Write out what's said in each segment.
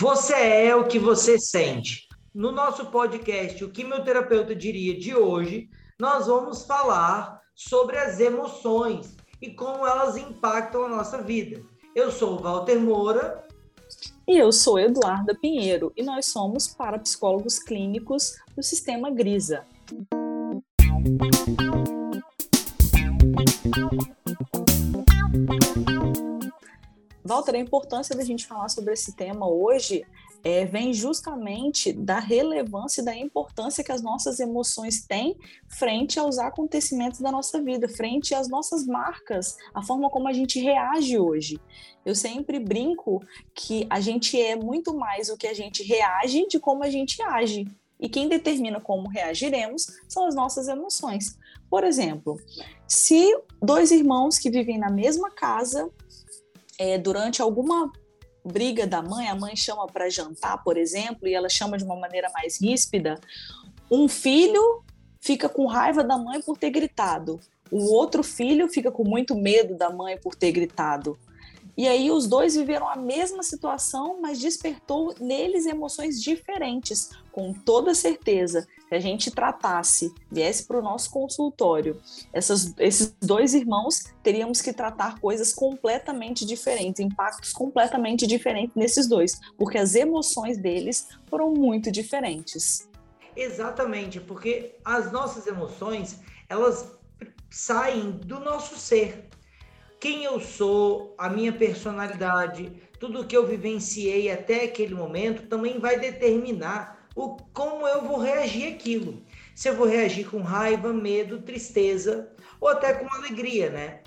Você é o que você sente. No nosso podcast, o que meu terapeuta diria de hoje, nós vamos falar sobre as emoções e como elas impactam a nossa vida. Eu sou o Walter Moura. E eu sou Eduarda Pinheiro, e nós somos parapsicólogos clínicos do Sistema Grisa. Walter, a importância da gente falar sobre esse tema hoje é, vem justamente da relevância e da importância que as nossas emoções têm frente aos acontecimentos da nossa vida, frente às nossas marcas, a forma como a gente reage hoje. Eu sempre brinco que a gente é muito mais o que a gente reage de como a gente age. E quem determina como reagiremos são as nossas emoções. Por exemplo, se dois irmãos que vivem na mesma casa é, durante alguma briga da mãe, a mãe chama para jantar, por exemplo, e ela chama de uma maneira mais ríspida, um filho fica com raiva da mãe por ter gritado, o outro filho fica com muito medo da mãe por ter gritado. E aí os dois viveram a mesma situação, mas despertou neles emoções diferentes. Com toda certeza, se a gente tratasse, viesse para o nosso consultório, essas, esses dois irmãos, teríamos que tratar coisas completamente diferentes, impactos completamente diferentes nesses dois, porque as emoções deles foram muito diferentes. Exatamente, porque as nossas emoções, elas saem do nosso ser quem eu sou, a minha personalidade, tudo que eu vivenciei até aquele momento também vai determinar o como eu vou reagir aquilo. Se eu vou reagir com raiva, medo, tristeza ou até com alegria, né?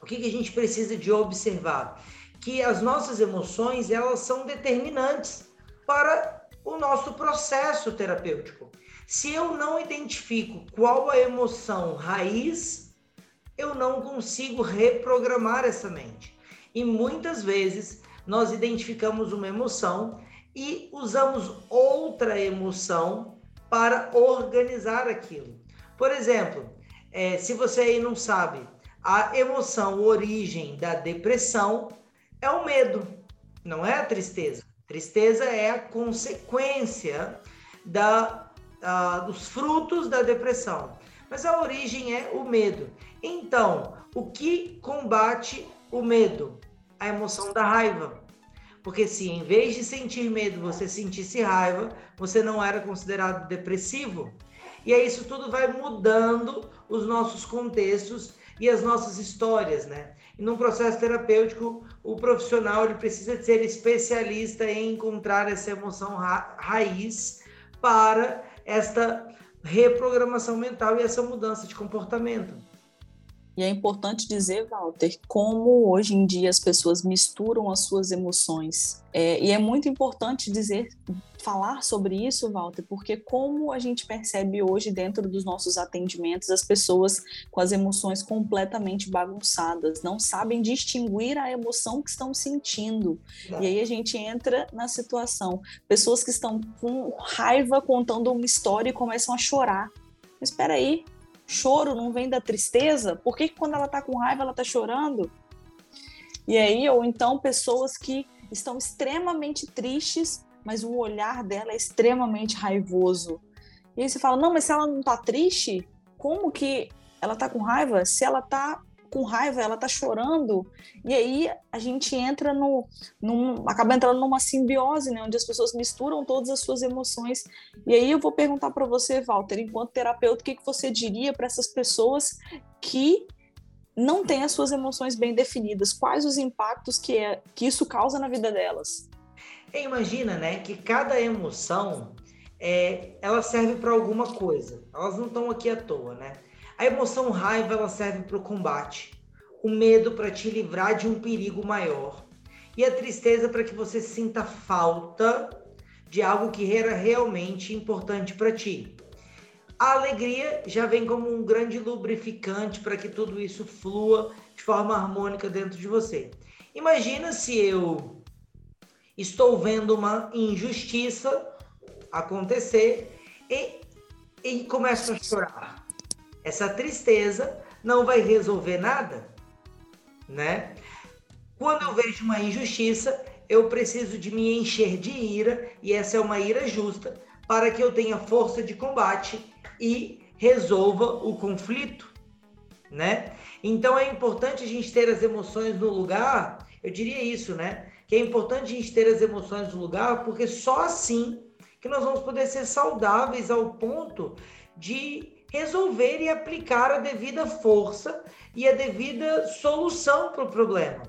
O que, que a gente precisa de observar? Que as nossas emoções, elas são determinantes para o nosso processo terapêutico. Se eu não identifico qual a emoção raiz eu não consigo reprogramar essa mente. E muitas vezes nós identificamos uma emoção e usamos outra emoção para organizar aquilo. Por exemplo, é, se você aí não sabe, a emoção origem da depressão é o medo, não é a tristeza. Tristeza é a consequência da, dos frutos da depressão. Mas a origem é o medo. Então, o que combate o medo? A emoção da raiva. Porque se em vez de sentir medo você sentisse raiva, você não era considerado depressivo. E aí isso tudo vai mudando os nossos contextos e as nossas histórias, né? E num processo terapêutico, o profissional ele precisa ser especialista em encontrar essa emoção ra raiz para esta reprogramação mental e essa mudança de comportamento. E é importante dizer, Walter, como hoje em dia as pessoas misturam as suas emoções. É, e é muito importante dizer, falar sobre isso, Walter, porque como a gente percebe hoje dentro dos nossos atendimentos as pessoas com as emoções completamente bagunçadas, não sabem distinguir a emoção que estão sentindo. E aí a gente entra na situação, pessoas que estão com raiva contando uma história e começam a chorar. Mas espera aí, choro não vem da tristeza? Por que, que quando ela está com raiva ela está chorando? E aí, ou então pessoas que estão extremamente tristes, mas o olhar dela é extremamente raivoso. E aí você fala, não, mas se ela não está triste, como que ela está com raiva? Se ela está com raiva, ela tá chorando, e aí a gente entra no, num, acaba entrando numa simbiose, né, onde as pessoas misturam todas as suas emoções. E aí eu vou perguntar para você, Walter, enquanto terapeuta, o que, que você diria para essas pessoas que não têm as suas emoções bem definidas? Quais os impactos que, é, que isso causa na vida delas? Imagina, né, que cada emoção é, ela serve para alguma coisa. Elas não estão aqui à toa, né? A emoção raiva ela serve para o combate, o medo para te livrar de um perigo maior e a tristeza para que você sinta falta de algo que era realmente importante para ti. A alegria já vem como um grande lubrificante para que tudo isso flua de forma harmônica dentro de você. Imagina se eu estou vendo uma injustiça acontecer e, e começo a chorar essa tristeza não vai resolver nada, né? Quando eu vejo uma injustiça, eu preciso de me encher de ira, e essa é uma ira justa, para que eu tenha força de combate e resolva o conflito, né? Então é importante a gente ter as emoções no lugar, eu diria isso, né? Que é importante a gente ter as emoções no lugar, porque só assim que nós vamos poder ser saudáveis ao ponto de resolver e aplicar a devida força e a devida solução para o problema.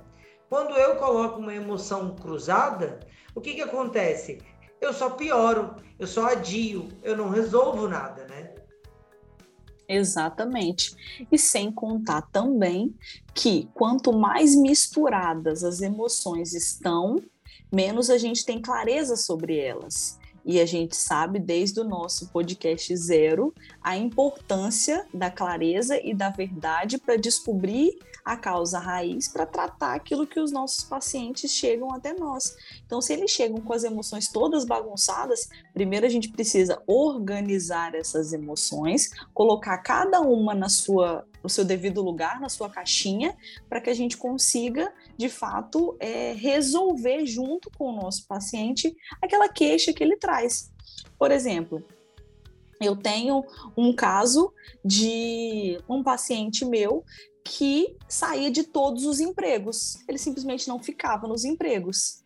Quando eu coloco uma emoção cruzada, o que, que acontece? Eu só pioro, eu só adio, eu não resolvo nada, né? Exatamente. E sem contar também que quanto mais misturadas as emoções estão, menos a gente tem clareza sobre elas. E a gente sabe desde o nosso podcast zero a importância da clareza e da verdade para descobrir a causa raiz para tratar aquilo que os nossos pacientes chegam até nós. Então, se eles chegam com as emoções todas bagunçadas, primeiro a gente precisa organizar essas emoções, colocar cada uma na sua no seu devido lugar, na sua caixinha, para que a gente consiga, de fato, é, resolver junto com o nosso paciente aquela queixa que ele traz. Por exemplo, eu tenho um caso de um paciente meu que saía de todos os empregos. Ele simplesmente não ficava nos empregos.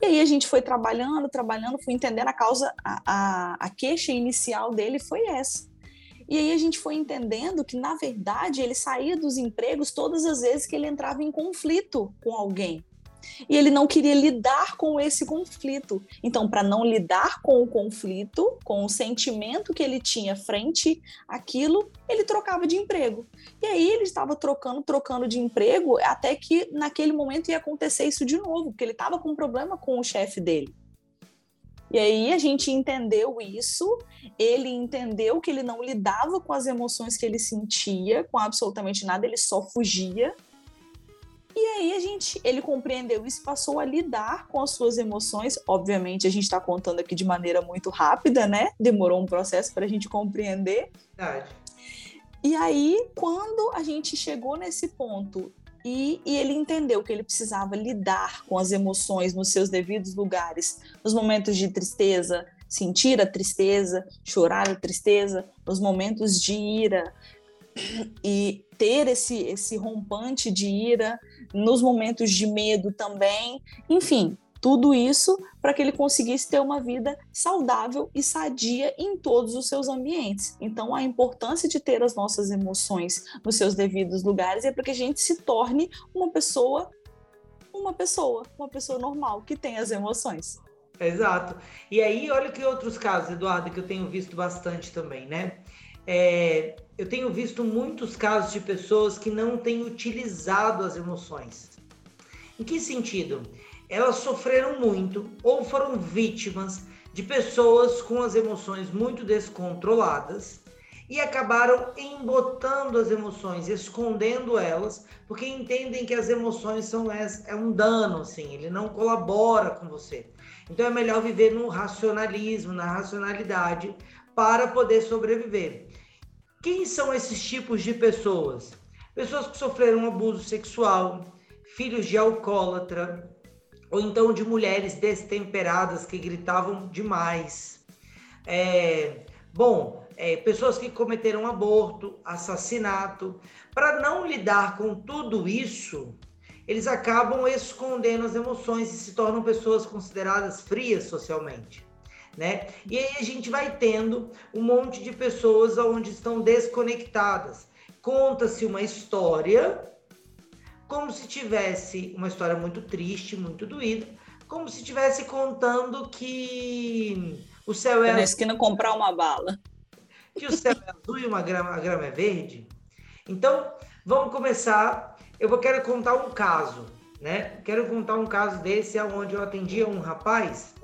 E aí a gente foi trabalhando, trabalhando, fui entendendo a causa, a, a, a queixa inicial dele foi essa. E aí a gente foi entendendo que, na verdade, ele saía dos empregos todas as vezes que ele entrava em conflito com alguém e ele não queria lidar com esse conflito. Então, para não lidar com o conflito, com o sentimento que ele tinha frente àquilo, ele trocava de emprego. E aí ele estava trocando, trocando de emprego, até que naquele momento ia acontecer isso de novo, porque ele estava com um problema com o chefe dele. E aí a gente entendeu isso, ele entendeu que ele não lidava com as emoções que ele sentia, com absolutamente nada, ele só fugia. E aí a gente, ele compreendeu isso, passou a lidar com as suas emoções. Obviamente a gente está contando aqui de maneira muito rápida, né? Demorou um processo para a gente compreender. Verdade. E aí, quando a gente chegou nesse ponto e, e, ele entendeu que ele precisava lidar com as emoções nos seus devidos lugares, nos momentos de tristeza, sentir a tristeza, chorar a tristeza, nos momentos de ira. E ter esse, esse rompante de ira, nos momentos de medo também, enfim, tudo isso para que ele conseguisse ter uma vida saudável e sadia em todos os seus ambientes. Então, a importância de ter as nossas emoções nos seus devidos lugares é para que a gente se torne uma pessoa, uma pessoa, uma pessoa normal que tem as emoções. Exato. E aí, olha que outros casos, Eduardo, que eu tenho visto bastante também, né? É, eu tenho visto muitos casos de pessoas que não têm utilizado as emoções. Em que sentido? Elas sofreram muito ou foram vítimas de pessoas com as emoções muito descontroladas e acabaram embotando as emoções, escondendo elas, porque entendem que as emoções são é um dano, assim, ele não colabora com você. Então é melhor viver no racionalismo, na racionalidade, para poder sobreviver. Quem são esses tipos de pessoas? Pessoas que sofreram abuso sexual, filhos de alcoólatra, ou então de mulheres destemperadas que gritavam demais. É, bom, é, pessoas que cometeram aborto, assassinato. Para não lidar com tudo isso, eles acabam escondendo as emoções e se tornam pessoas consideradas frias socialmente né? E aí a gente vai tendo um monte de pessoas onde estão desconectadas. Conta-se uma história como se tivesse uma história muito triste, muito doída, como se tivesse contando que o céu é na esquina comprar uma bala. Que o céu é azul e uma grama, a grama é verde. Então, vamos começar. Eu vou quero contar um caso, né? Quero contar um caso desse onde eu atendia um rapaz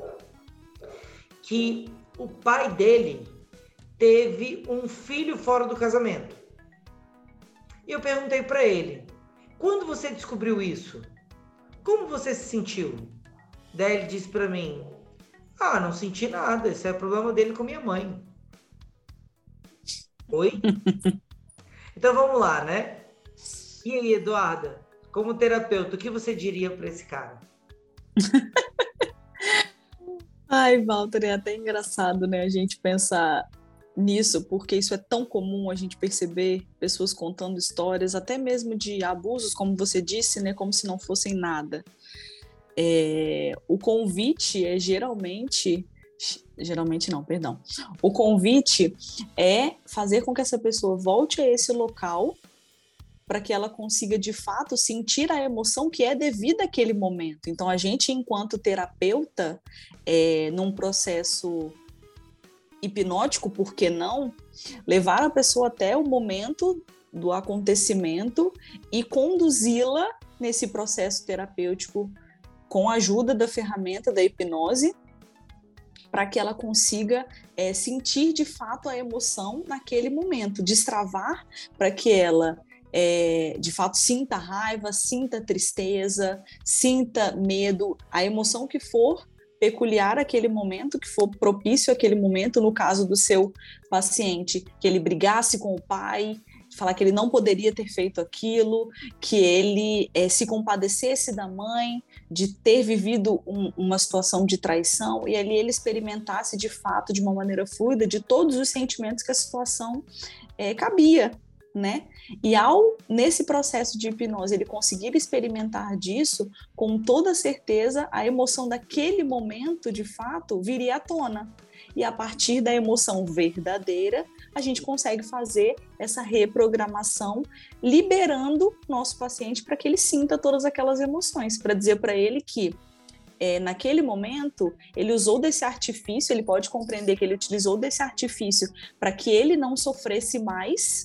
que o pai dele teve um filho fora do casamento. E eu perguntei para ele: quando você descobriu isso? Como você se sentiu? Daí ele disse para mim: Ah, não senti nada, esse é o problema dele com minha mãe. Oi? então vamos lá, né? E aí, Eduarda, como terapeuta, o que você diria para esse cara? Ai, Walter, é até engraçado, né, a gente pensar nisso, porque isso é tão comum a gente perceber pessoas contando histórias, até mesmo de abusos, como você disse, né, como se não fossem nada. É, o convite é geralmente geralmente não, perdão. O convite é fazer com que essa pessoa volte a esse local para que ela consiga de fato sentir a emoção que é devida àquele momento. Então, a gente, enquanto terapeuta, é, num processo hipnótico, por que não? Levar a pessoa até o momento do acontecimento e conduzi-la nesse processo terapêutico com a ajuda da ferramenta da hipnose para que ela consiga é, sentir de fato a emoção naquele momento, destravar para que ela é, de fato sinta raiva, sinta tristeza, sinta medo, a emoção que for peculiar aquele momento, que for propício aquele momento, no caso do seu paciente, que ele brigasse com o pai, falar que ele não poderia ter feito aquilo, que ele é, se compadecesse da mãe, de ter vivido um, uma situação de traição, e ali ele experimentasse de fato, de uma maneira fluida, de todos os sentimentos que a situação é, cabia né? E ao nesse processo de hipnose ele conseguir experimentar disso, com toda certeza a emoção daquele momento, de fato, viria à tona. E a partir da emoção verdadeira, a gente consegue fazer essa reprogramação, liberando nosso paciente para que ele sinta todas aquelas emoções, para dizer para ele que é, naquele momento, ele usou desse artifício, ele pode compreender que ele utilizou desse artifício para que ele não sofresse mais,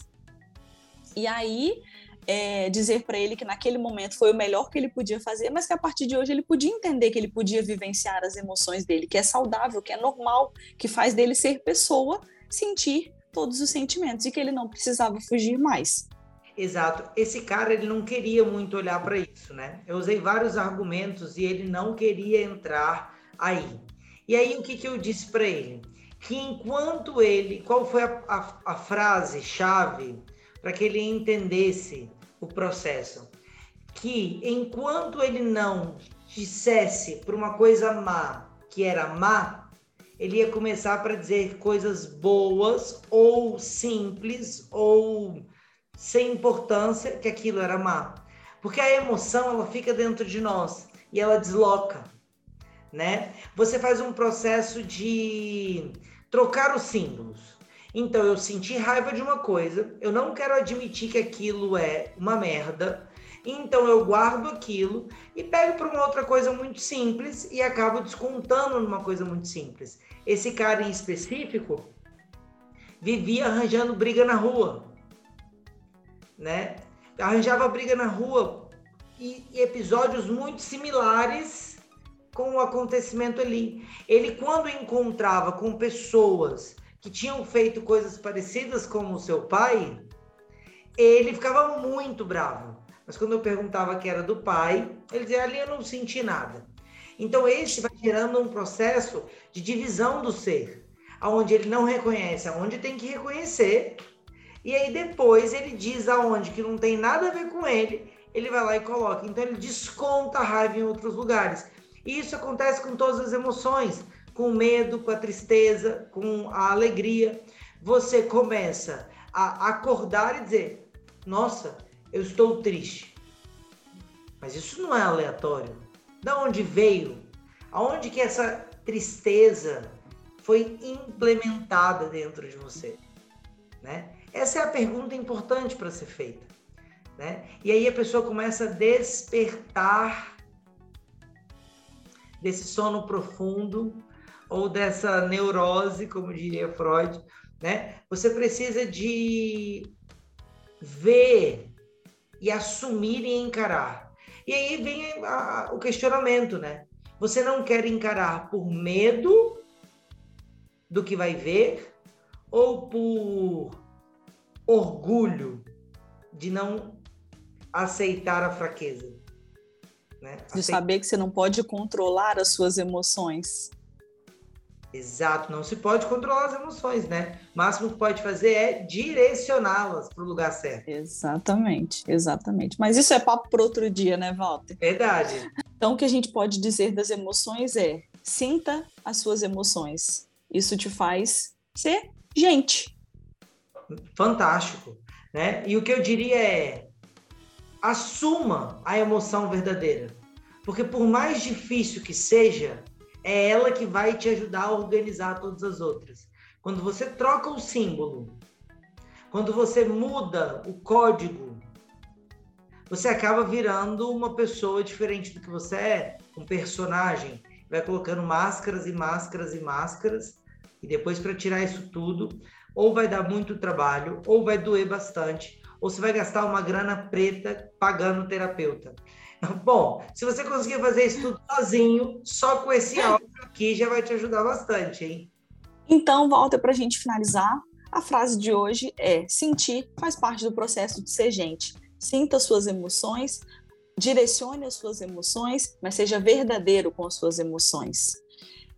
e aí é, dizer para ele que naquele momento foi o melhor que ele podia fazer, mas que a partir de hoje ele podia entender que ele podia vivenciar as emoções dele, que é saudável, que é normal, que faz dele ser pessoa, sentir todos os sentimentos e que ele não precisava fugir mais. Exato. Esse cara ele não queria muito olhar para isso, né? Eu usei vários argumentos e ele não queria entrar aí. E aí o que, que eu disse para ele? Que enquanto ele, qual foi a, a, a frase chave para que ele entendesse o processo. Que enquanto ele não dissesse para uma coisa má que era má, ele ia começar para dizer coisas boas ou simples ou sem importância que aquilo era má. Porque a emoção ela fica dentro de nós e ela desloca, né? Você faz um processo de trocar os símbolos. Então eu senti raiva de uma coisa, eu não quero admitir que aquilo é uma merda, então eu guardo aquilo e pego para uma outra coisa muito simples e acabo descontando numa coisa muito simples. Esse cara em específico vivia arranjando briga na rua, né? Arranjava briga na rua e, e episódios muito similares com o acontecimento ali. Ele quando encontrava com pessoas que tinham feito coisas parecidas com o seu pai, ele ficava muito bravo. Mas quando eu perguntava que era do pai, ele dizia: ali eu não senti nada. Então, este vai gerando um processo de divisão do ser, aonde ele não reconhece aonde tem que reconhecer, e aí depois ele diz aonde que não tem nada a ver com ele, ele vai lá e coloca. Então, ele desconta a raiva em outros lugares. E isso acontece com todas as emoções com o medo, com a tristeza, com a alegria, você começa a acordar e dizer: Nossa, eu estou triste. Mas isso não é aleatório. Da onde veio? Aonde que essa tristeza foi implementada dentro de você? Né? Essa é a pergunta importante para ser feita. Né? E aí a pessoa começa a despertar desse sono profundo ou dessa neurose, como diria Freud, né? Você precisa de ver e assumir e encarar. E aí vem a, a, o questionamento, né? Você não quer encarar por medo do que vai ver ou por orgulho de não aceitar a fraqueza? Né? De saber que você não pode controlar as suas emoções. Exato, não se pode controlar as emoções, né? O máximo que pode fazer é direcioná-las para o lugar certo. Exatamente, exatamente. Mas isso é papo para outro dia, né, Walter? Verdade. Então, o que a gente pode dizer das emoções é Sinta as suas emoções. Isso te faz ser gente. Fantástico, né? E o que eu diria é assuma a emoção verdadeira. Porque por mais difícil que seja, é ela que vai te ajudar a organizar todas as outras. Quando você troca o símbolo, quando você muda o código, você acaba virando uma pessoa diferente do que você é, um personagem. Vai colocando máscaras e máscaras e máscaras, e depois para tirar isso tudo, ou vai dar muito trabalho, ou vai doer bastante, ou você vai gastar uma grana preta pagando terapeuta. Bom, se você conseguir fazer isso tudo sozinho, só com esse áudio aqui já vai te ajudar bastante, hein? Então, volta para a gente finalizar. A frase de hoje é: sentir faz parte do processo de ser gente. Sinta suas emoções, direcione as suas emoções, mas seja verdadeiro com as suas emoções.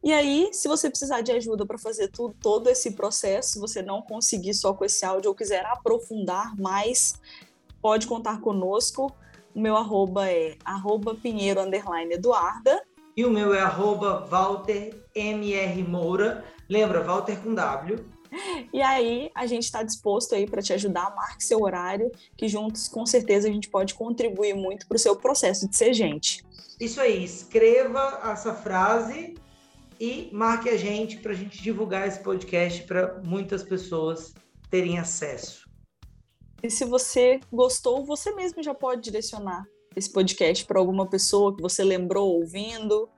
E aí, se você precisar de ajuda para fazer tudo, todo esse processo, você não conseguir só com esse áudio ou quiser aprofundar mais, pode contar conosco. O meu arroba é arroba Pinheiro Eduarda. E o meu é arroba Walter MR Moura. Lembra, Walter com W. E aí, a gente está disposto aí para te ajudar, marque seu horário, que juntos, com certeza, a gente pode contribuir muito para o seu processo de ser gente. Isso aí, escreva essa frase e marque a gente para a gente divulgar esse podcast para muitas pessoas terem acesso. E se você gostou, você mesmo já pode direcionar esse podcast para alguma pessoa que você lembrou ouvindo.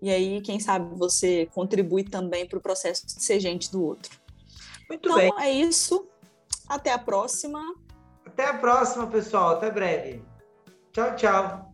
E aí, quem sabe você contribui também para o processo de ser gente do outro. Muito então, bem. é isso. Até a próxima. Até a próxima, pessoal. Até breve. Tchau, tchau.